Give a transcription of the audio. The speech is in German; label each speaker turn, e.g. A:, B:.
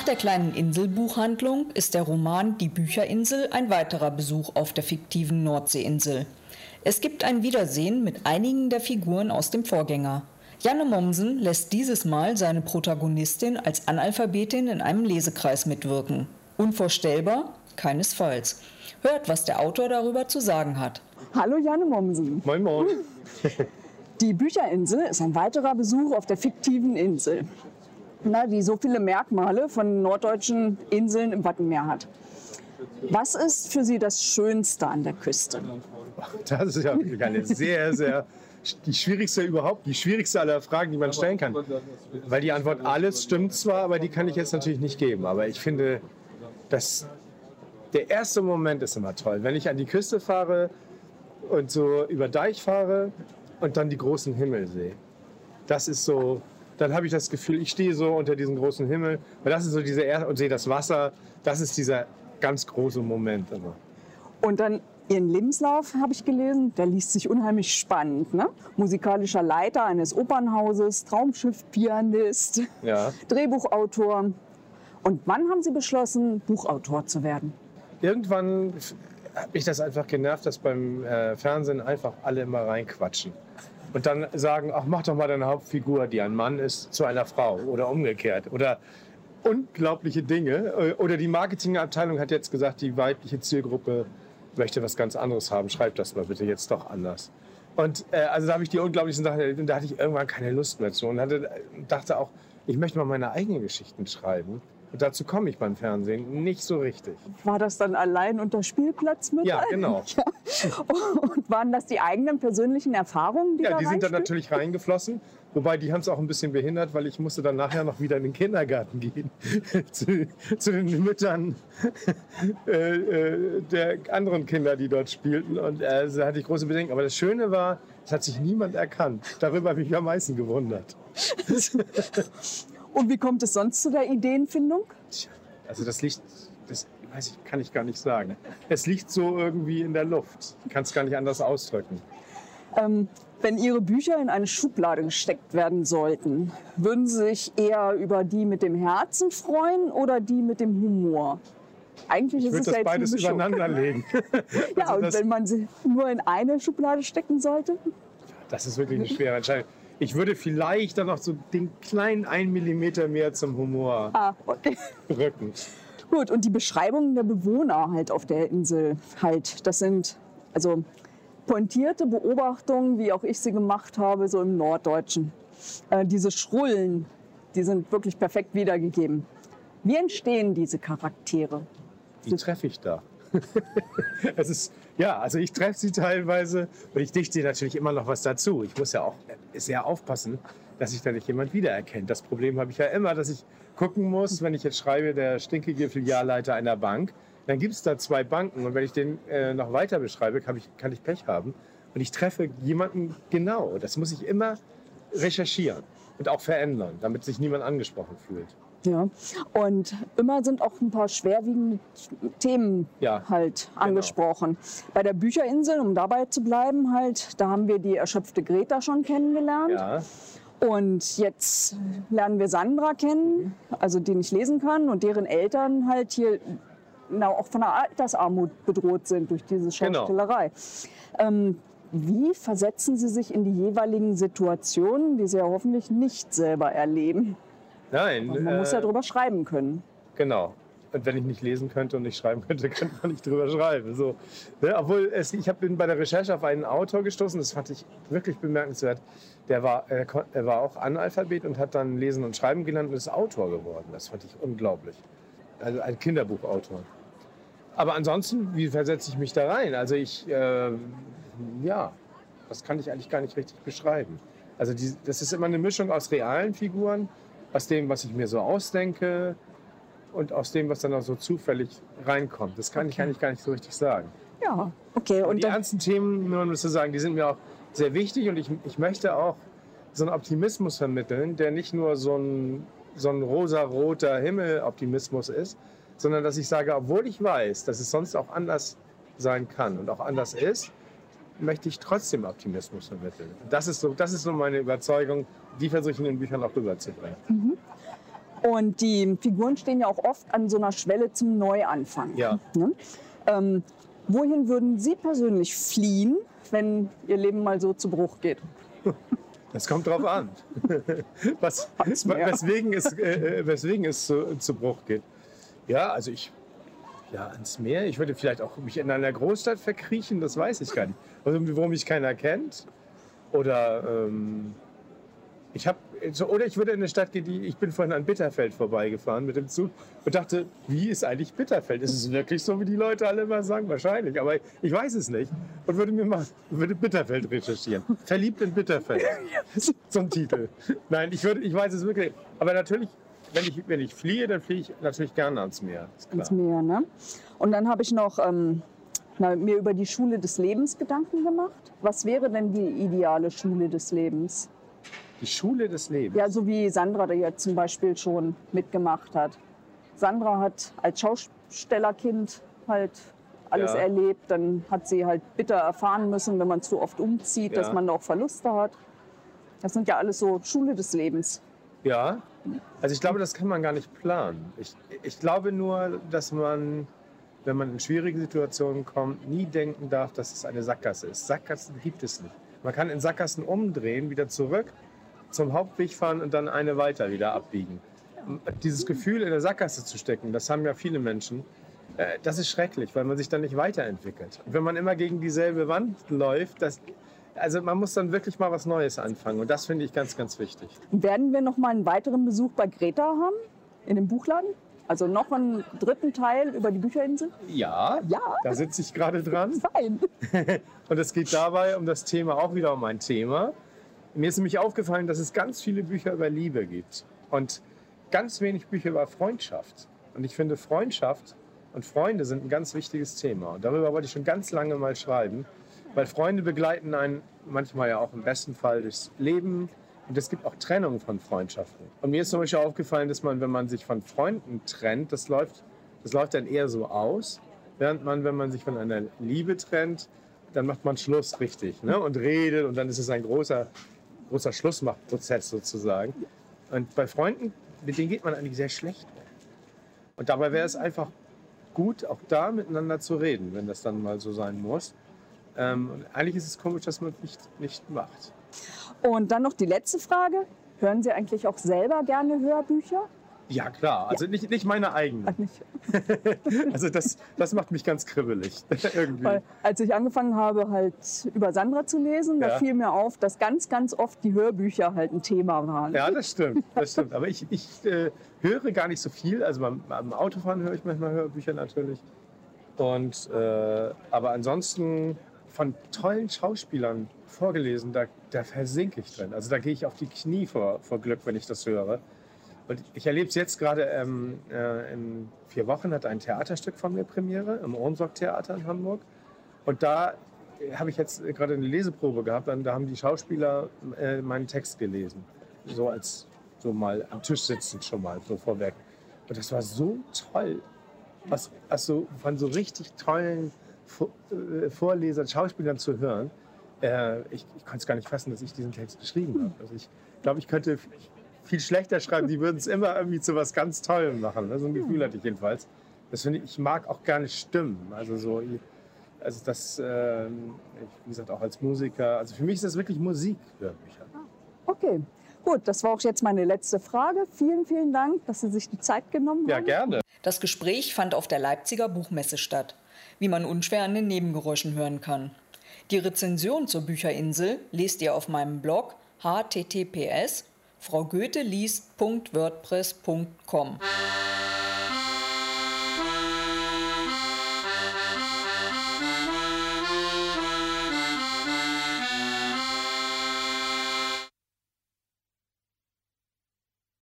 A: Nach der kleinen Inselbuchhandlung ist der Roman Die Bücherinsel ein weiterer Besuch auf der fiktiven Nordseeinsel. Es gibt ein Wiedersehen mit einigen der Figuren aus dem Vorgänger. Janne Mommsen lässt dieses Mal seine Protagonistin als Analphabetin in einem Lesekreis mitwirken. Unvorstellbar? Keinesfalls. Hört, was der Autor darüber zu sagen hat.
B: Hallo Janne Mommsen.
C: Moin Moin.
B: Die Bücherinsel ist ein weiterer Besuch auf der fiktiven Insel na, die so viele Merkmale von norddeutschen Inseln im Wattenmeer hat. Was ist für Sie das Schönste an der Küste?
C: Das ist ja wirklich eine sehr, sehr die schwierigste überhaupt, die schwierigste aller Fragen, die man stellen kann. Weil die Antwort alles stimmt zwar, aber die kann ich jetzt natürlich nicht geben. Aber ich finde, dass der erste Moment ist immer toll. Wenn ich an die Küste fahre und so über Deich fahre und dann die großen Himmel sehe. Das ist so, dann habe ich das Gefühl, ich stehe so unter diesem großen Himmel. Weil das ist so diese Erde und sehe das Wasser. Das ist dieser ganz große Moment immer.
B: Und dann Ihren Lebenslauf habe ich gelesen, der liest sich unheimlich spannend. Ne? Musikalischer Leiter eines Opernhauses, Traumschiff-Pianist, ja. Drehbuchautor. Und wann haben Sie beschlossen, Buchautor zu werden?
C: Irgendwann hat mich das einfach genervt, dass beim äh, Fernsehen einfach alle immer reinquatschen und dann sagen, ach, mach doch mal deine Hauptfigur, die ein Mann ist, zu einer Frau oder umgekehrt. Oder unglaubliche Dinge. Oder die Marketingabteilung hat jetzt gesagt, die weibliche Zielgruppe möchte was ganz anderes haben. Schreib das mal bitte jetzt doch anders. Und äh, also da habe ich die unglaublichen Sachen erlebt und da hatte ich irgendwann keine Lust mehr zu und hatte, dachte auch, ich möchte mal meine eigenen Geschichten schreiben. Und dazu komme ich beim Fernsehen nicht so richtig.
B: War das dann allein unter Spielplatz mit?
C: Ja, genau. Ja.
B: Und waren das die eigenen persönlichen Erfahrungen,
C: die Ja, da die sind dann natürlich reingeflossen. Wobei, die haben es auch ein bisschen behindert, weil ich musste dann nachher noch wieder in den Kindergarten gehen. zu, zu, den Müttern äh, äh, der anderen Kinder, die dort spielten. Und äh, da hatte ich große Bedenken. Aber das Schöne war, es hat sich niemand erkannt. Darüber habe ich mich am meisten gewundert.
B: Und wie kommt es sonst zu der Ideenfindung?
C: Also das liegt, das weiß ich, kann ich gar nicht sagen. Es liegt so irgendwie in der Luft. Ich kann es gar nicht anders ausdrücken.
B: Ähm, wenn Ihre Bücher in eine Schublade gesteckt werden sollten, würden Sie sich eher über die mit dem Herzen freuen oder die mit dem Humor?
C: Eigentlich ich ist es das ja beides übereinander legen.
B: ja, also und wenn man sie nur in eine Schublade stecken sollte?
C: Das ist wirklich eine schwere Entscheidung. Ich würde vielleicht dann noch so den kleinen 1 mm mehr zum Humor ah, okay. rücken.
B: Gut, und die Beschreibungen der Bewohner halt auf der Insel halt, das sind also pointierte Beobachtungen, wie auch ich sie gemacht habe, so im Norddeutschen. Äh, diese Schrullen, die sind wirklich perfekt wiedergegeben. Wie entstehen diese Charaktere?
C: Die treffe ich da. es ist, ja, also ich treffe sie teilweise und ich dichte natürlich immer noch was dazu. Ich muss ja auch sehr aufpassen, dass sich da nicht jemand wiedererkennt. Das Problem habe ich ja immer, dass ich gucken muss, wenn ich jetzt schreibe, der stinkige Filialleiter einer Bank, dann gibt es da zwei Banken und wenn ich den äh, noch weiter beschreibe, kann ich, kann ich Pech haben und ich treffe jemanden genau. Das muss ich immer recherchieren und auch verändern, damit sich niemand angesprochen fühlt.
B: Ja, und immer sind auch ein paar schwerwiegende Themen ja, halt genau. angesprochen. Genau. Bei der Bücherinsel, um dabei zu bleiben, halt, da haben wir die erschöpfte Greta schon kennengelernt. Ja. Und jetzt lernen wir Sandra kennen, also die nicht lesen kann und deren Eltern halt hier na, auch von der Altersarmut bedroht sind durch diese genau. Schauspielerei. Genau. Ähm, wie versetzen Sie sich in die jeweiligen Situationen, die Sie ja hoffentlich nicht selber erleben?
C: Nein.
B: Und man äh, muss ja äh, drüber schreiben können.
C: Genau. Und wenn ich nicht lesen könnte und nicht schreiben könnte, könnte man nicht drüber schreiben. So. Ne? Obwohl, es, ich bin bei der Recherche auf einen Autor gestoßen, das fand ich wirklich bemerkenswert. Der war, er, er war auch Analphabet und hat dann Lesen und Schreiben gelernt und ist Autor geworden. Das fand ich unglaublich. Also ein Kinderbuchautor. Aber ansonsten, wie versetze ich mich da rein? Also ich, äh, ja, das kann ich eigentlich gar nicht richtig beschreiben. Also die, das ist immer eine Mischung aus realen Figuren aus dem, was ich mir so ausdenke und aus dem, was dann auch so zufällig reinkommt. Das kann okay. ich eigentlich gar nicht so richtig sagen.
B: Ja, okay.
C: Und, und die ernsten Themen, nur um das zu sagen, die sind mir auch sehr wichtig und ich, ich möchte auch so einen Optimismus vermitteln, der nicht nur so ein, so ein rosa-roter Himmel-Optimismus ist, sondern dass ich sage, obwohl ich weiß, dass es sonst auch anders sein kann und auch anders ist, möchte ich trotzdem Optimismus vermitteln. Das ist so, das ist so meine Überzeugung, die versuche ich in den Büchern auch rüberzubringen. Mhm.
B: Und die Figuren stehen ja auch oft an so einer Schwelle zum Neuanfang.
C: Ja. Ne?
B: Ähm, wohin würden Sie persönlich fliehen, wenn Ihr Leben mal so zu Bruch geht?
C: Das kommt drauf an. Was, weswegen, es, äh, äh, weswegen es zu, zu Bruch geht. Ja, also ich, ja, ans Meer. Ich würde vielleicht auch mich in einer Großstadt verkriechen, das weiß ich gar nicht. Also, wo mich keiner kennt. Oder ähm, ich habe so, oder ich würde in eine Stadt gehen, die ich bin vorhin an Bitterfeld vorbeigefahren mit dem Zug und dachte, wie ist eigentlich Bitterfeld? Ist es wirklich so, wie die Leute alle immer sagen? Wahrscheinlich, aber ich weiß es nicht und würde mir mal würde Bitterfeld recherchieren. Verliebt in Bitterfeld. Zum Titel. Nein, ich würde, ich weiß es wirklich. Aber natürlich, wenn ich, wenn ich fliehe, dann fliehe ich natürlich gerne ans Meer.
B: Ans Meer, ne? Und dann habe ich noch ähm, na, mir über die Schule des Lebens Gedanken gemacht. Was wäre denn die ideale Schule des Lebens?
C: Die Schule des Lebens.
B: Ja, so wie Sandra da jetzt zum Beispiel schon mitgemacht hat. Sandra hat als Schaustellerkind halt alles ja. erlebt. Dann hat sie halt bitter erfahren müssen, wenn man zu oft umzieht, ja. dass man auch Verluste hat. Das sind ja alles so Schule des Lebens.
C: Ja, also ich glaube, das kann man gar nicht planen. Ich, ich glaube nur, dass man, wenn man in schwierige Situationen kommt, nie denken darf, dass es eine Sackgasse ist. Sackgassen gibt es nicht. Man kann in Sackgassen umdrehen, wieder zurück zum Hauptweg fahren und dann eine weiter wieder abbiegen. Dieses Gefühl, in der Sackgasse zu stecken, das haben ja viele Menschen. Äh, das ist schrecklich, weil man sich dann nicht weiterentwickelt. Und wenn man immer gegen dieselbe Wand läuft, das, also man muss dann wirklich mal was Neues anfangen. Und das finde ich ganz, ganz wichtig.
B: Werden wir noch mal einen weiteren Besuch bei Greta haben, in dem Buchladen? Also noch einen dritten Teil über die Bücherinsel?
C: Ja, ja. da sitze ich gerade dran.
B: Fein.
C: Und es geht dabei um das Thema, auch wieder um ein Thema, mir ist nämlich aufgefallen, dass es ganz viele Bücher über Liebe gibt und ganz wenig Bücher über Freundschaft. Und ich finde, Freundschaft und Freunde sind ein ganz wichtiges Thema. Und darüber wollte ich schon ganz lange mal schreiben, weil Freunde begleiten einen manchmal ja auch im besten Fall durchs Leben. Und es gibt auch Trennungen von Freundschaften. Und mir ist zum Beispiel aufgefallen, dass man, wenn man sich von Freunden trennt, das läuft, das läuft dann eher so aus. Während man, wenn man sich von einer Liebe trennt, dann macht man Schluss richtig ne? und redet und dann ist es ein großer großer Schlussmachprozess sozusagen. Und bei Freunden, mit denen geht man eigentlich sehr schlecht. Und dabei wäre es einfach gut, auch da miteinander zu reden, wenn das dann mal so sein muss. Ähm, und eigentlich ist es komisch, dass man es nicht, nicht macht.
B: Und dann noch die letzte Frage. Hören Sie eigentlich auch selber gerne Hörbücher?
C: Ja, klar. Also ja. Nicht, nicht meine eigenen. also das, das macht mich ganz kribbelig. irgendwie. Weil,
B: als ich angefangen habe, halt über Sandra zu lesen, ja. da fiel mir auf, dass ganz, ganz oft die Hörbücher halt ein Thema waren.
C: Ja, das stimmt. Das stimmt. Aber ich, ich äh, höre gar nicht so viel. Also beim, beim, Autofahren höre ich manchmal Hörbücher natürlich. Und, äh, aber ansonsten von tollen Schauspielern vorgelesen, da, da versinke ich drin. Also da gehe ich auf die Knie vor, vor Glück, wenn ich das höre. Und ich erlebe es jetzt gerade ähm, äh, in vier Wochen hat ein Theaterstück von mir Premiere im Ohnsorg-Theater in Hamburg. Und da habe ich jetzt gerade eine Leseprobe gehabt. Und da haben die Schauspieler äh, meinen Text gelesen. So als so mal am Tisch sitzend schon mal so vorweg. Und das war so toll. Was, also von so richtig tollen Vorlesern, Schauspielern zu hören. Äh, ich, ich konnte es gar nicht fassen, dass ich diesen Text geschrieben habe. Also ich glaube, ich könnte, viel schlechter schreiben. Die würden es immer irgendwie zu was ganz Tollem machen. Ne? So ein Gefühl hatte ich jedenfalls. Das finde ich, ich mag auch gar nicht Stimmen. Also so, also das, äh, wie gesagt, auch als Musiker. Also für mich ist das wirklich Musik, Hörbücher.
B: Okay. Gut, das war auch jetzt meine letzte Frage. Vielen, vielen Dank, dass Sie sich die Zeit genommen haben.
C: Ja, gerne.
A: Das Gespräch fand auf der Leipziger Buchmesse statt, wie man unschwer an den Nebengeräuschen hören kann. Die Rezension zur Bücherinsel lest ihr auf meinem Blog https fraugoetheliest.wordpress.com.